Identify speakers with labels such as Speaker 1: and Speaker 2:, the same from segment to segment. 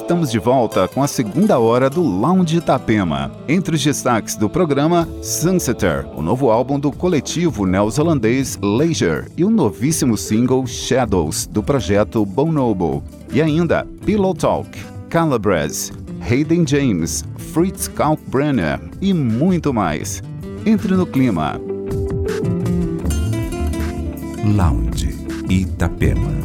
Speaker 1: Estamos de volta com a segunda hora do Lounge Itapema. Entre os destaques do programa, Sunseter, o novo álbum do coletivo neozelandês Leisure e o novíssimo single Shadows, do projeto Bonobo. E ainda, Pillow Talk, Calabres, Hayden James, Fritz Kalkbrenner e muito mais. Entre no clima.
Speaker 2: Lounge Itapema.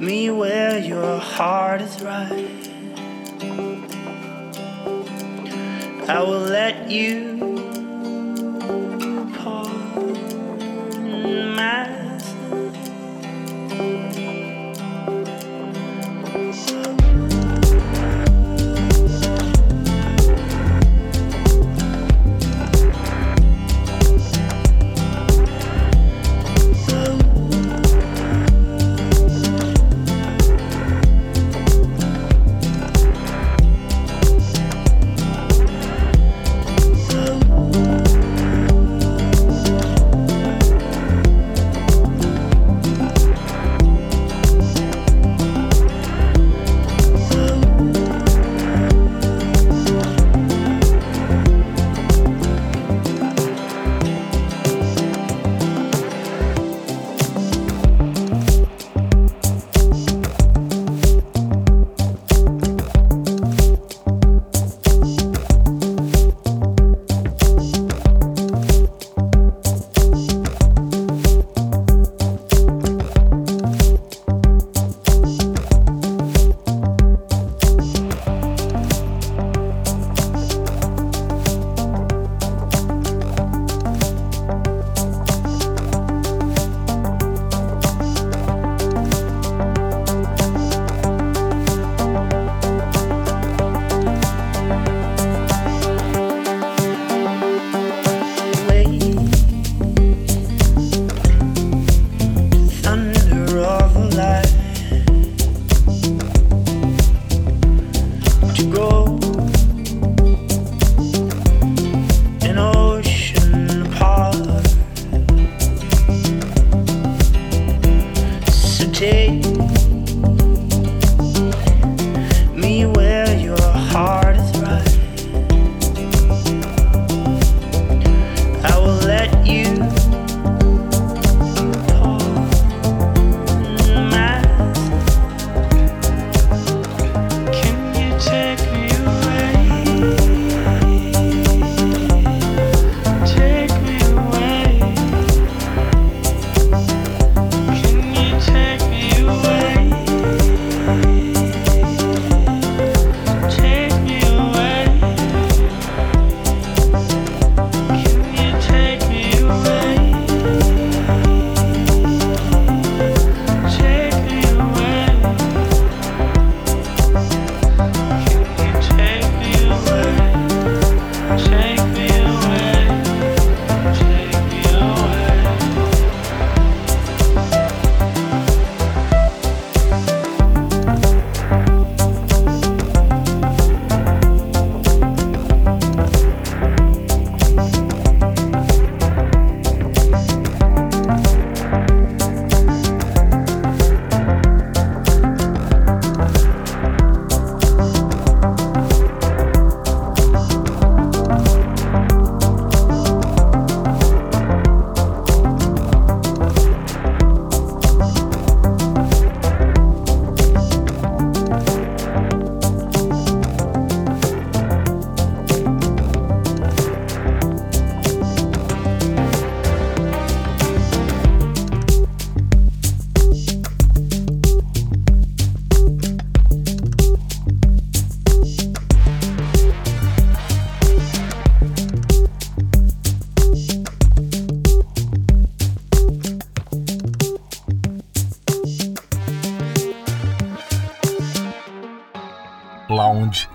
Speaker 2: me where your heart is right. I will let you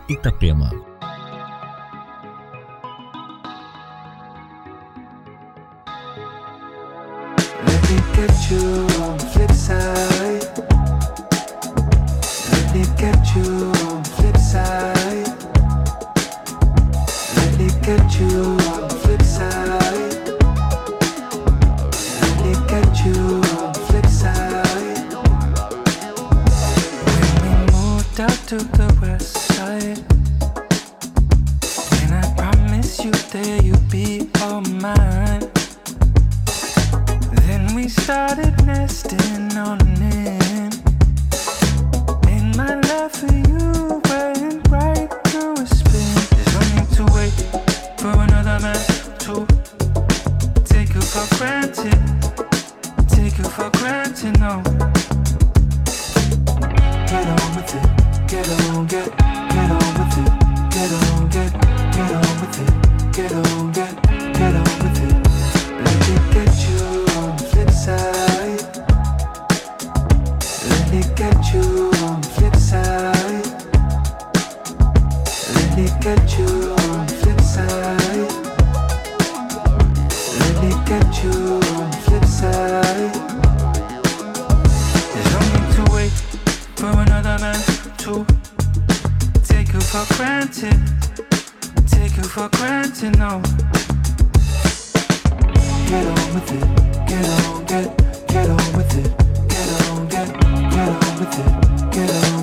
Speaker 3: Itapema.
Speaker 4: get on
Speaker 3: with it, get on, get, get on with it, get on, get, get on with it, get on.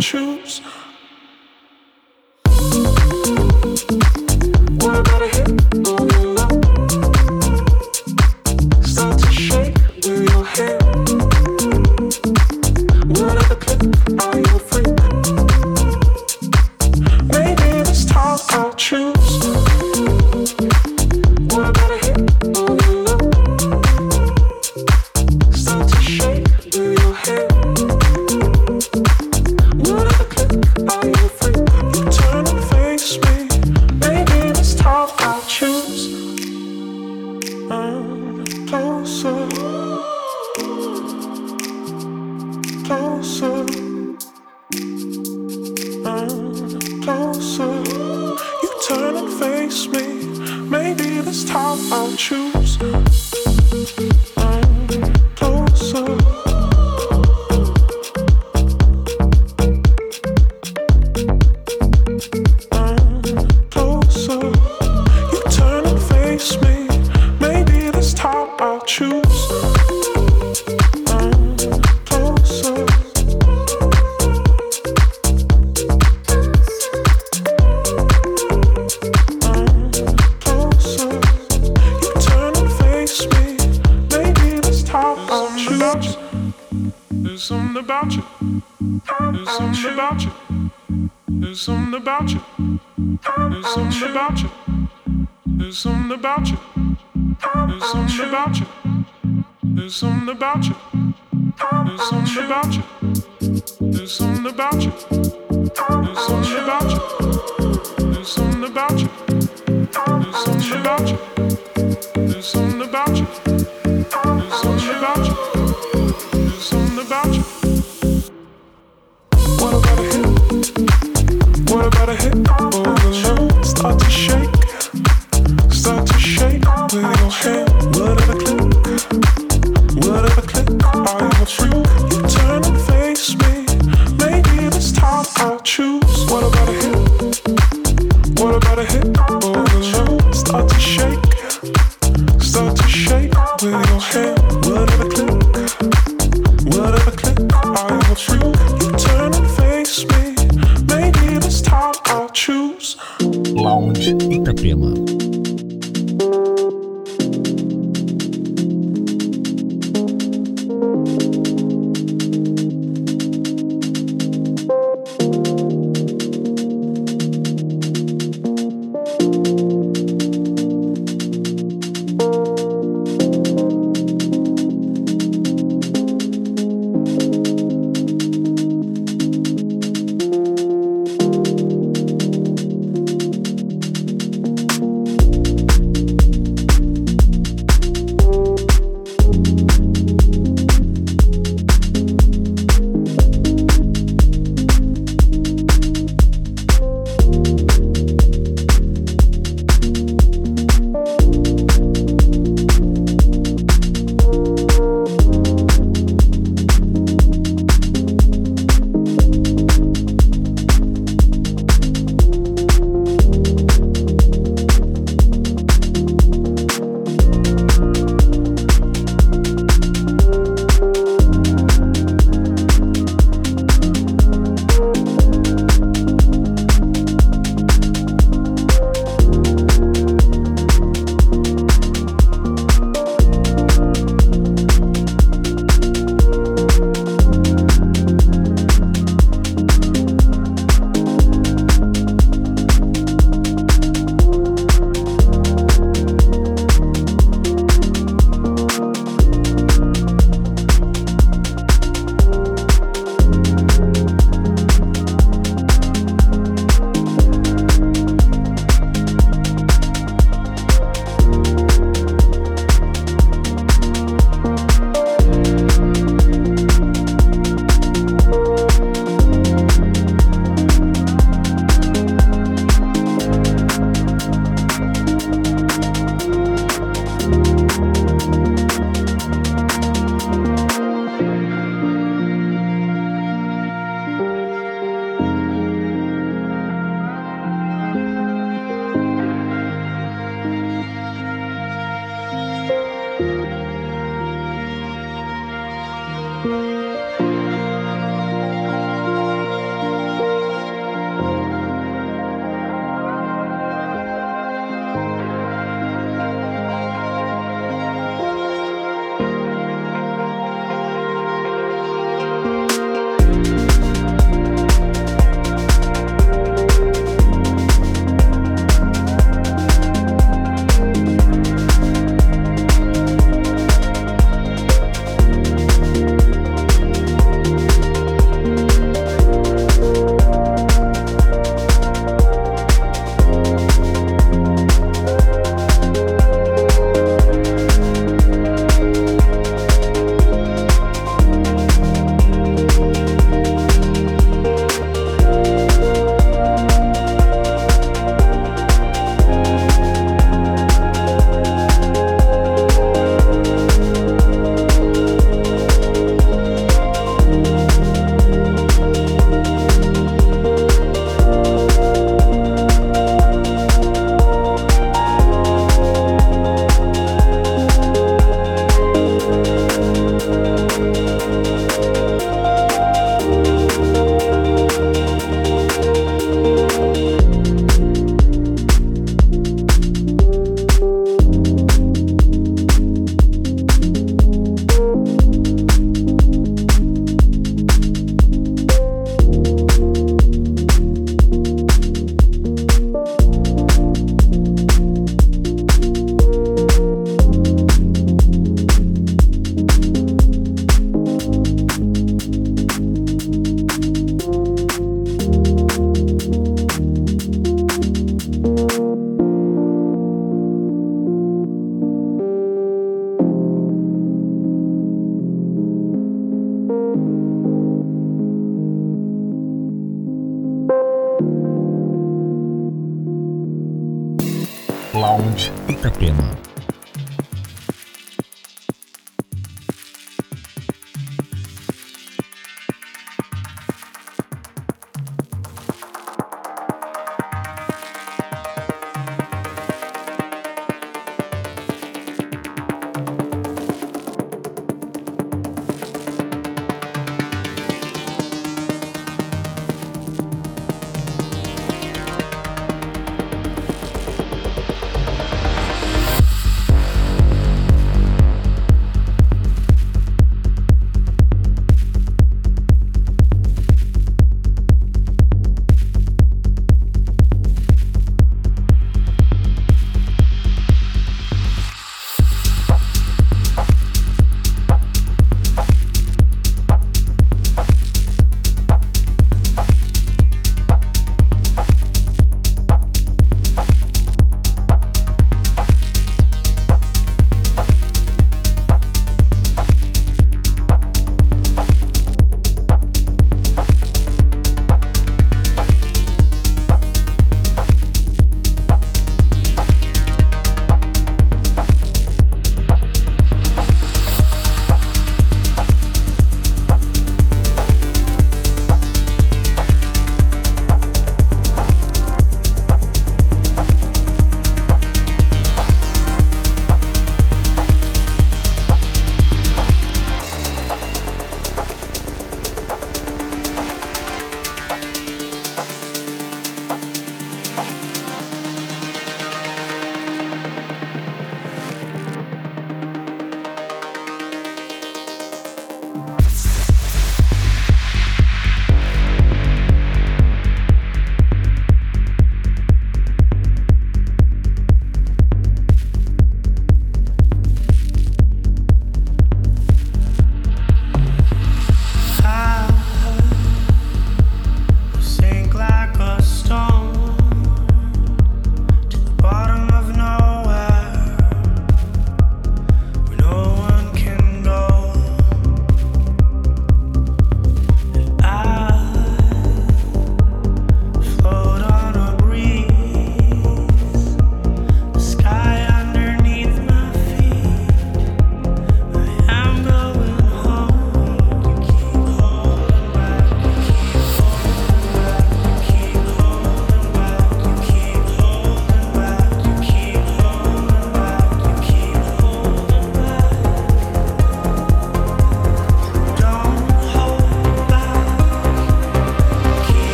Speaker 5: and choose. What about a hit? true.
Speaker 6: Lounge Itapema.